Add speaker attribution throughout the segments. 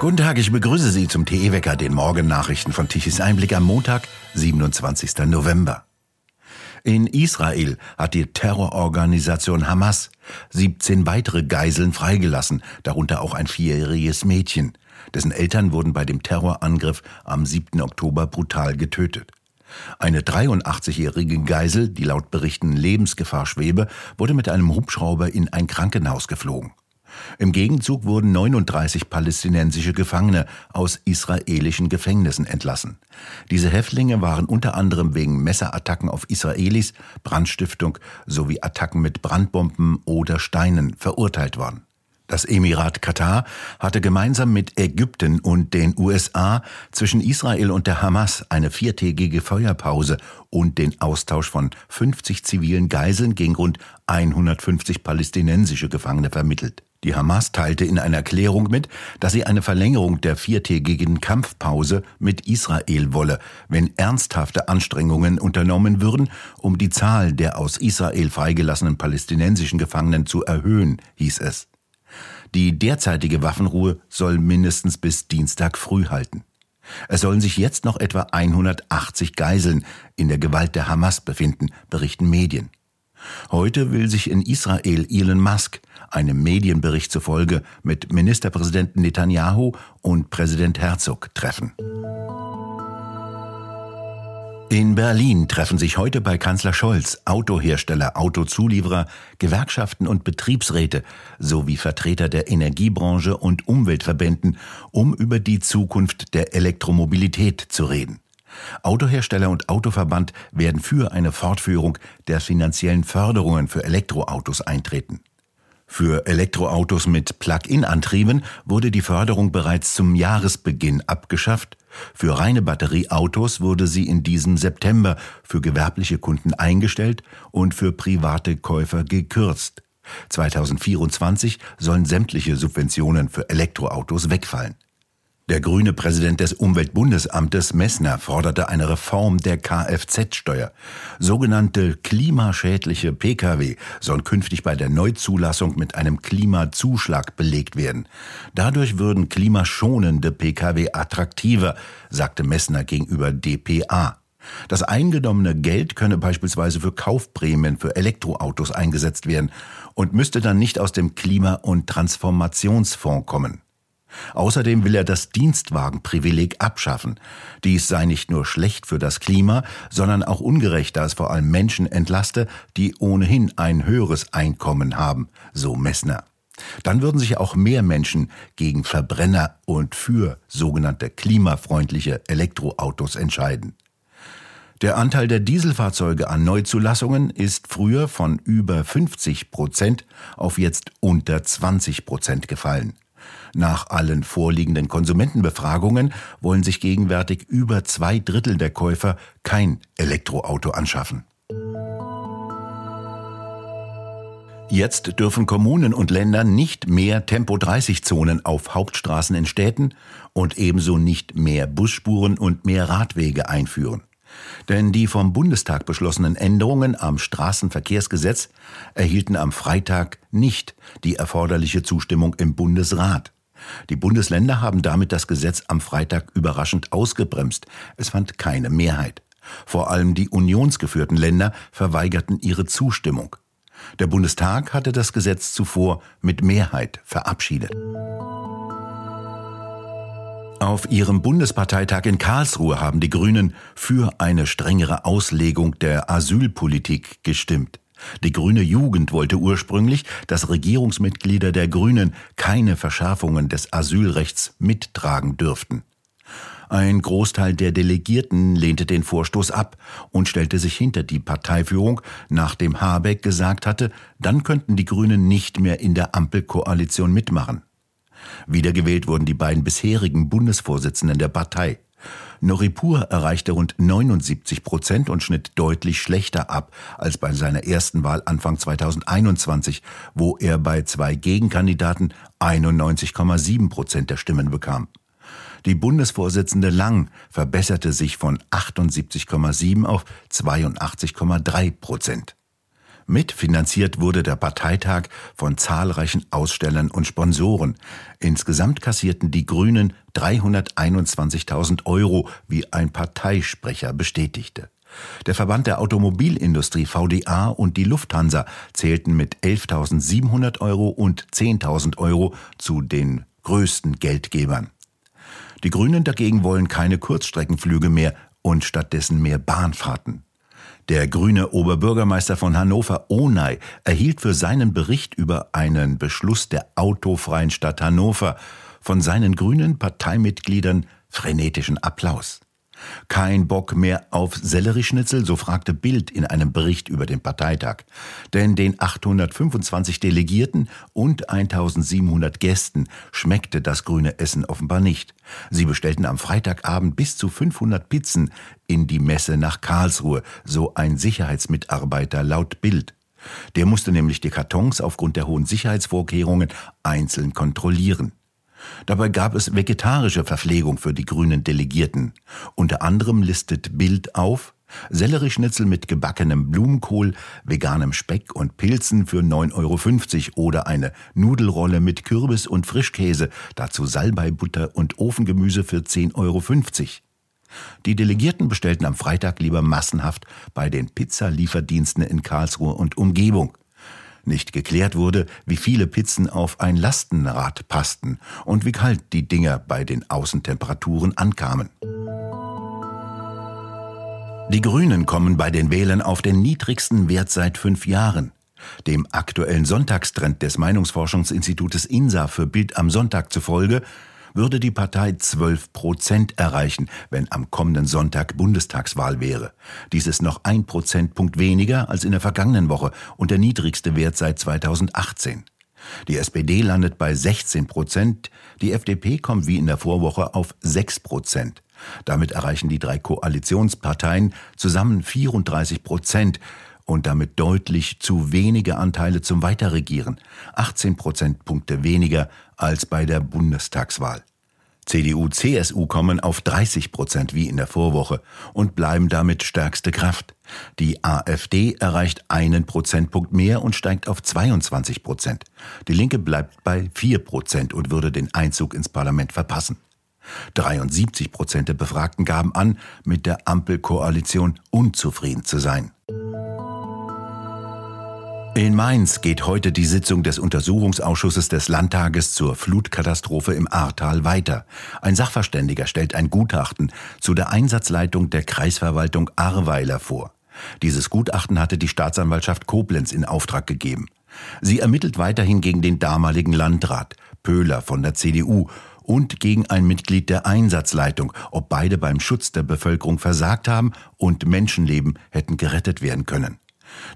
Speaker 1: Guten Tag, ich begrüße Sie zum TE-Wecker, den Morgennachrichten von Tichys Einblick am Montag, 27. November. In Israel hat die Terrororganisation Hamas 17 weitere Geiseln freigelassen, darunter auch ein vierjähriges Mädchen. Dessen Eltern wurden bei dem Terrorangriff am 7. Oktober brutal getötet. Eine 83-jährige Geisel, die laut Berichten Lebensgefahr schwebe, wurde mit einem Hubschrauber in ein Krankenhaus geflogen. Im Gegenzug wurden 39 palästinensische Gefangene aus israelischen Gefängnissen entlassen. Diese Häftlinge waren unter anderem wegen Messerattacken auf Israelis, Brandstiftung sowie Attacken mit Brandbomben oder Steinen verurteilt worden. Das Emirat Katar hatte gemeinsam mit Ägypten und den USA zwischen Israel und der Hamas eine viertägige Feuerpause und den Austausch von 50 zivilen Geiseln gegen rund 150 palästinensische Gefangene vermittelt. Die Hamas teilte in einer Erklärung mit, dass sie eine Verlängerung der viertägigen Kampfpause mit Israel wolle, wenn ernsthafte Anstrengungen unternommen würden, um die Zahl der aus Israel freigelassenen palästinensischen Gefangenen zu erhöhen, hieß es. Die derzeitige Waffenruhe soll mindestens bis Dienstag früh halten. Es sollen sich jetzt noch etwa 180 Geiseln in der Gewalt der Hamas befinden, berichten Medien. Heute will sich in Israel Elon Musk, einem Medienbericht zufolge, mit Ministerpräsidenten Netanyahu und Präsident Herzog treffen. In Berlin treffen sich heute bei Kanzler Scholz Autohersteller, Autozulieferer, Gewerkschaften und Betriebsräte sowie Vertreter der Energiebranche und Umweltverbänden, um über die Zukunft der Elektromobilität zu reden. Autohersteller und Autoverband werden für eine Fortführung der finanziellen Förderungen für Elektroautos eintreten. Für Elektroautos mit Plug-in-Antrieben wurde die Förderung bereits zum Jahresbeginn abgeschafft. Für reine Batterieautos wurde sie in diesem September für gewerbliche Kunden eingestellt und für private Käufer gekürzt. 2024 sollen sämtliche Subventionen für Elektroautos wegfallen. Der grüne Präsident des Umweltbundesamtes Messner forderte eine Reform der Kfz-Steuer. Sogenannte klimaschädliche Pkw sollen künftig bei der Neuzulassung mit einem Klimazuschlag belegt werden. Dadurch würden klimaschonende Pkw attraktiver, sagte Messner gegenüber dpa. Das eingenommene Geld könne beispielsweise für Kaufprämien für Elektroautos eingesetzt werden und müsste dann nicht aus dem Klima- und Transformationsfonds kommen. Außerdem will er das Dienstwagenprivileg abschaffen. Dies sei nicht nur schlecht für das Klima, sondern auch ungerecht, da es vor allem Menschen entlaste, die ohnehin ein höheres Einkommen haben, so Messner. Dann würden sich auch mehr Menschen gegen Verbrenner und für sogenannte klimafreundliche Elektroautos entscheiden. Der Anteil der Dieselfahrzeuge an Neuzulassungen ist früher von über 50 Prozent auf jetzt unter 20 Prozent gefallen. Nach allen vorliegenden Konsumentenbefragungen wollen sich gegenwärtig über zwei Drittel der Käufer kein Elektroauto anschaffen. Jetzt dürfen Kommunen und Länder nicht mehr Tempo-30-Zonen auf Hauptstraßen in Städten und ebenso nicht mehr Busspuren und mehr Radwege einführen. Denn die vom Bundestag beschlossenen Änderungen am Straßenverkehrsgesetz erhielten am Freitag nicht die erforderliche Zustimmung im Bundesrat. Die Bundesländer haben damit das Gesetz am Freitag überraschend ausgebremst. Es fand keine Mehrheit. Vor allem die unionsgeführten Länder verweigerten ihre Zustimmung. Der Bundestag hatte das Gesetz zuvor mit Mehrheit verabschiedet. Auf ihrem Bundesparteitag in Karlsruhe haben die Grünen für eine strengere Auslegung der Asylpolitik gestimmt. Die grüne Jugend wollte ursprünglich, dass Regierungsmitglieder der Grünen keine Verschärfungen des Asylrechts mittragen dürften. Ein Großteil der Delegierten lehnte den Vorstoß ab und stellte sich hinter die Parteiführung, nachdem Habeck gesagt hatte, dann könnten die Grünen nicht mehr in der Ampelkoalition mitmachen. Wiedergewählt wurden die beiden bisherigen Bundesvorsitzenden der Partei. Noripur erreichte rund 79 Prozent und schnitt deutlich schlechter ab als bei seiner ersten Wahl Anfang 2021, wo er bei zwei Gegenkandidaten 91,7 Prozent der Stimmen bekam. Die Bundesvorsitzende Lang verbesserte sich von 78,7 auf 82,3 Prozent. Mitfinanziert wurde der Parteitag von zahlreichen Ausstellern und Sponsoren. Insgesamt kassierten die Grünen 321.000 Euro, wie ein Parteisprecher bestätigte. Der Verband der Automobilindustrie VDA und die Lufthansa zählten mit 11.700 Euro und 10.000 Euro zu den größten Geldgebern. Die Grünen dagegen wollen keine Kurzstreckenflüge mehr und stattdessen mehr Bahnfahrten. Der grüne Oberbürgermeister von Hannover, Onay, erhielt für seinen Bericht über einen Beschluss der autofreien Stadt Hannover von seinen grünen Parteimitgliedern frenetischen Applaus. Kein Bock mehr auf Sellerieschnitzel, so fragte Bild in einem Bericht über den Parteitag. Denn den 825 Delegierten und 1700 Gästen schmeckte das grüne Essen offenbar nicht. Sie bestellten am Freitagabend bis zu 500 Pizzen in die Messe nach Karlsruhe, so ein Sicherheitsmitarbeiter laut Bild. Der musste nämlich die Kartons aufgrund der hohen Sicherheitsvorkehrungen einzeln kontrollieren. Dabei gab es vegetarische Verpflegung für die grünen Delegierten. Unter anderem listet Bild auf Sellerieschnitzel mit gebackenem Blumenkohl, veganem Speck und Pilzen für 9,50 Euro oder eine Nudelrolle mit Kürbis und Frischkäse, dazu Salbeibutter und Ofengemüse für 10,50 Euro. Die Delegierten bestellten am Freitag lieber massenhaft bei den Pizzalieferdiensten in Karlsruhe und Umgebung. Nicht geklärt wurde, wie viele Pizzen auf ein Lastenrad passten und wie kalt die Dinger bei den Außentemperaturen ankamen. Die Grünen kommen bei den Wählern auf den niedrigsten Wert seit fünf Jahren. Dem aktuellen Sonntagstrend des Meinungsforschungsinstitutes INSA für Bild am Sonntag zufolge würde die Partei 12 Prozent erreichen, wenn am kommenden Sonntag Bundestagswahl wäre. Dies ist noch ein Prozentpunkt weniger als in der vergangenen Woche und der niedrigste Wert seit 2018. Die SPD landet bei 16 Prozent, die FDP kommt wie in der Vorwoche auf 6 Prozent. Damit erreichen die drei Koalitionsparteien zusammen 34 Prozent und damit deutlich zu wenige Anteile zum Weiterregieren, 18 Prozentpunkte weniger als bei der Bundestagswahl. CDU, CSU kommen auf 30 Prozent wie in der Vorwoche und bleiben damit stärkste Kraft. Die AfD erreicht einen Prozentpunkt mehr und steigt auf 22 Prozent. Die Linke bleibt bei 4 Prozent und würde den Einzug ins Parlament verpassen. 73 Prozent der Befragten gaben an, mit der Ampelkoalition unzufrieden zu sein. In Mainz geht heute die Sitzung des Untersuchungsausschusses des Landtages zur Flutkatastrophe im Ahrtal weiter. Ein Sachverständiger stellt ein Gutachten zu der Einsatzleitung der Kreisverwaltung Ahrweiler vor. Dieses Gutachten hatte die Staatsanwaltschaft Koblenz in Auftrag gegeben. Sie ermittelt weiterhin gegen den damaligen Landrat Pöhler von der CDU und gegen ein Mitglied der Einsatzleitung, ob beide beim Schutz der Bevölkerung versagt haben und Menschenleben hätten gerettet werden können.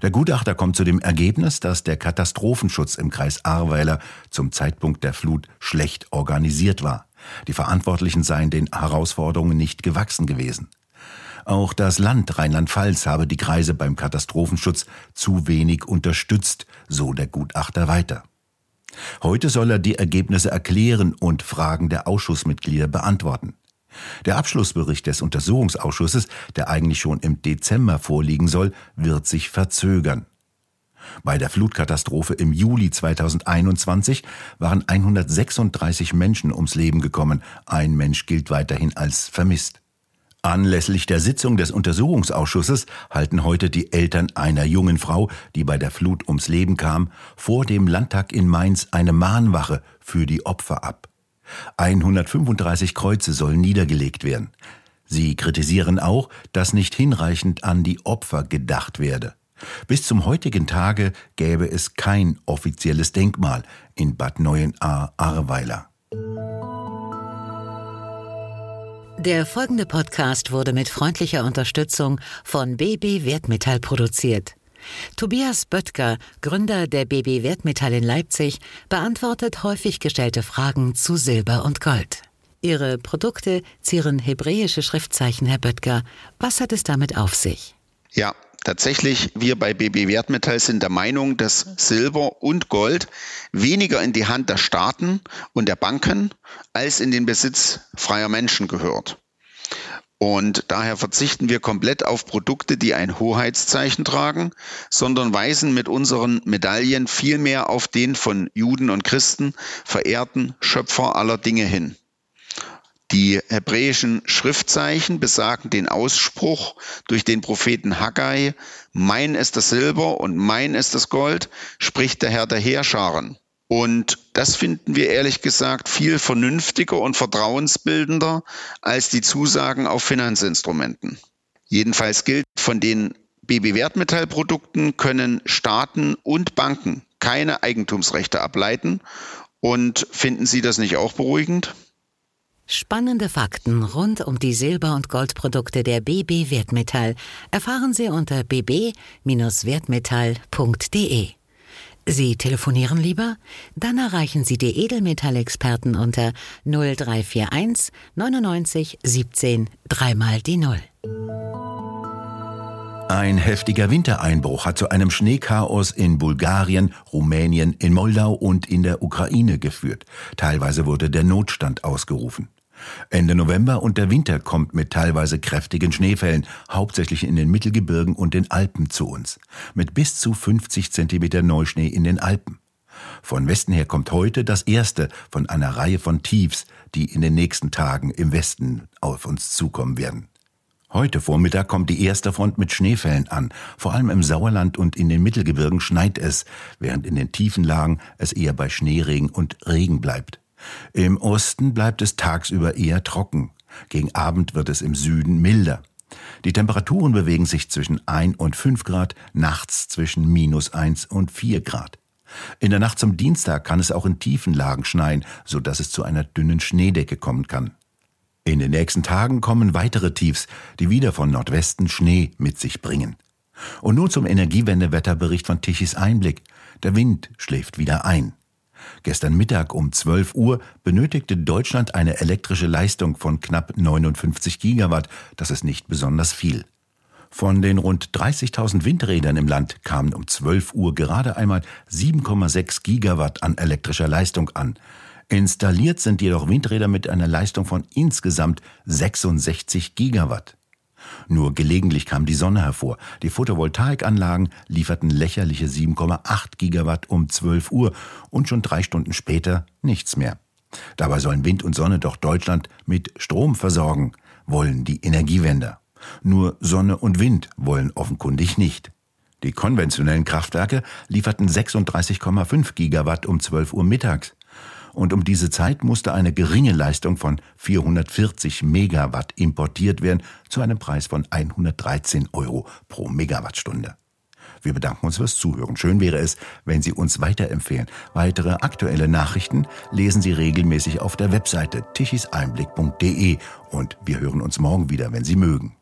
Speaker 1: Der Gutachter kommt zu dem Ergebnis, dass der Katastrophenschutz im Kreis Ahrweiler zum Zeitpunkt der Flut schlecht organisiert war. Die Verantwortlichen seien den Herausforderungen nicht gewachsen gewesen. Auch das Land Rheinland-Pfalz habe die Kreise beim Katastrophenschutz zu wenig unterstützt, so der Gutachter weiter. Heute soll er die Ergebnisse erklären und Fragen der Ausschussmitglieder beantworten. Der Abschlussbericht des Untersuchungsausschusses, der eigentlich schon im Dezember vorliegen soll, wird sich verzögern. Bei der Flutkatastrophe im Juli 2021 waren 136 Menschen ums Leben gekommen. Ein Mensch gilt weiterhin als vermisst. Anlässlich der Sitzung des Untersuchungsausschusses halten heute die Eltern einer jungen Frau, die bei der Flut ums Leben kam, vor dem Landtag in Mainz eine Mahnwache für die Opfer ab. 135 Kreuze sollen niedergelegt werden. Sie kritisieren auch, dass nicht hinreichend an die Opfer gedacht werde. Bis zum heutigen Tage gäbe es kein offizielles Denkmal in Bad Neuenahr-Ahrweiler.
Speaker 2: Der folgende Podcast wurde mit freundlicher Unterstützung von BB Wertmetall produziert. Tobias Böttger, Gründer der BB Wertmetall in Leipzig, beantwortet häufig gestellte Fragen zu Silber und Gold. Ihre Produkte zieren hebräische Schriftzeichen, Herr Böttger. Was hat es damit auf sich?
Speaker 3: Ja, Tatsächlich, wir bei BB Wertmetall sind der Meinung, dass Silber und Gold weniger in die Hand der Staaten und der Banken als in den Besitz freier Menschen gehört. Und daher verzichten wir komplett auf Produkte, die ein Hoheitszeichen tragen, sondern weisen mit unseren Medaillen vielmehr auf den von Juden und Christen verehrten Schöpfer aller Dinge hin. Die hebräischen Schriftzeichen besagen den Ausspruch durch den Propheten Haggai, mein ist das Silber und mein ist das Gold, spricht der Herr der Heerscharen. Und das finden wir ehrlich gesagt viel vernünftiger und vertrauensbildender als die Zusagen auf Finanzinstrumenten. Jedenfalls gilt, von den BB-Wertmetallprodukten können Staaten und Banken keine Eigentumsrechte ableiten. Und finden Sie das nicht auch beruhigend?
Speaker 2: Spannende Fakten rund um die Silber- und Goldprodukte der BB Wertmetall erfahren Sie unter bb-wertmetall.de. Sie telefonieren lieber? Dann erreichen Sie die Edelmetallexperten unter 0341 99 17 dreimal die Null.
Speaker 1: Ein heftiger Wintereinbruch hat zu einem Schneechaos in Bulgarien, Rumänien, in Moldau und in der Ukraine geführt. Teilweise wurde der Notstand ausgerufen. Ende November und der Winter kommt mit teilweise kräftigen Schneefällen, hauptsächlich in den Mittelgebirgen und den Alpen zu uns, mit bis zu 50 Zentimeter Neuschnee in den Alpen. Von Westen her kommt heute das erste von einer Reihe von Tiefs, die in den nächsten Tagen im Westen auf uns zukommen werden. Heute Vormittag kommt die erste Front mit Schneefällen an. Vor allem im Sauerland und in den Mittelgebirgen schneit es, während in den tiefen Lagen es eher bei Schneeregen und Regen bleibt. Im Osten bleibt es tagsüber eher trocken. Gegen Abend wird es im Süden milder. Die Temperaturen bewegen sich zwischen 1 und 5 Grad, nachts zwischen minus 1 und 4 Grad. In der Nacht zum Dienstag kann es auch in tiefen Lagen schneien, so dass es zu einer dünnen Schneedecke kommen kann. In den nächsten Tagen kommen weitere Tiefs, die wieder von Nordwesten Schnee mit sich bringen. Und nun zum Energiewendewetterbericht von Tichys Einblick. Der Wind schläft wieder ein. Gestern Mittag um 12 Uhr benötigte Deutschland eine elektrische Leistung von knapp 59 Gigawatt. Das ist nicht besonders viel. Von den rund 30.000 Windrädern im Land kamen um 12 Uhr gerade einmal 7,6 Gigawatt an elektrischer Leistung an. Installiert sind jedoch Windräder mit einer Leistung von insgesamt 66 Gigawatt. Nur gelegentlich kam die Sonne hervor. Die Photovoltaikanlagen lieferten lächerliche 7,8 Gigawatt um 12 Uhr und schon drei Stunden später nichts mehr. Dabei sollen Wind und Sonne doch Deutschland mit Strom versorgen, wollen die Energiewender. Nur Sonne und Wind wollen offenkundig nicht. Die konventionellen Kraftwerke lieferten 36,5 Gigawatt um 12 Uhr mittags und um diese Zeit musste eine geringe Leistung von 440 Megawatt importiert werden zu einem Preis von 113 Euro pro Megawattstunde. Wir bedanken uns fürs Zuhören. Schön wäre es, wenn Sie uns weiterempfehlen. Weitere aktuelle Nachrichten lesen Sie regelmäßig auf der Webseite tichiseinblick.de und wir hören uns morgen wieder, wenn Sie mögen.